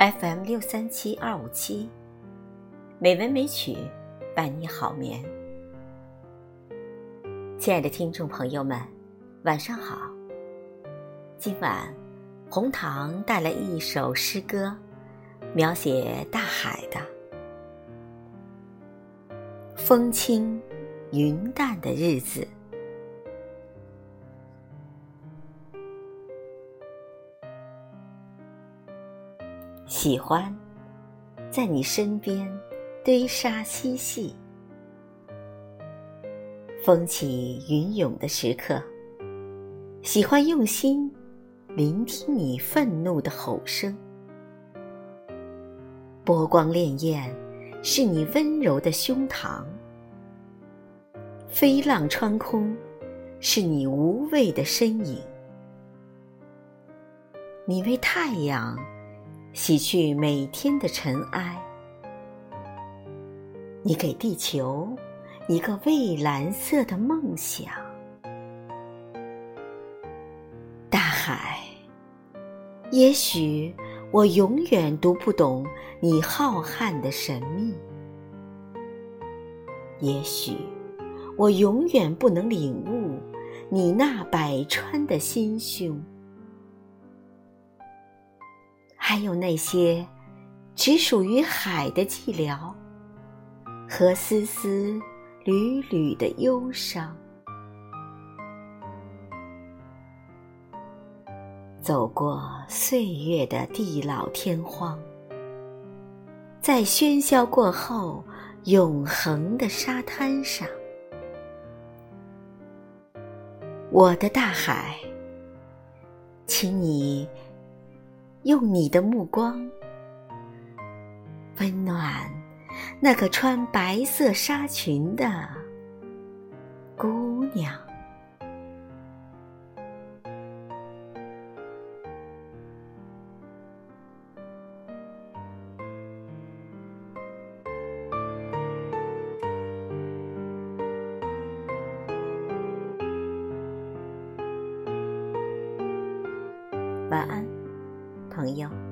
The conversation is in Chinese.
FM 六三七二五七，美文美曲伴你好眠。亲爱的听众朋友们，晚上好。今晚红糖带来一首诗歌，描写大海的风轻云淡的日子。喜欢在你身边堆沙嬉戏，风起云涌的时刻。喜欢用心聆听你愤怒的吼声，波光潋滟是你温柔的胸膛，飞浪穿空是你无畏的身影。你为太阳。洗去每天的尘埃，你给地球一个蔚蓝色的梦想。大海，也许我永远读不懂你浩瀚的神秘，也许我永远不能领悟你那百川的心胸。还有那些只属于海的寂寥和丝丝缕缕的忧伤，走过岁月的地老天荒，在喧嚣过后永恒的沙滩上，我的大海，请你。用你的目光，温暖那个穿白色纱裙的姑娘。晚安。朋友。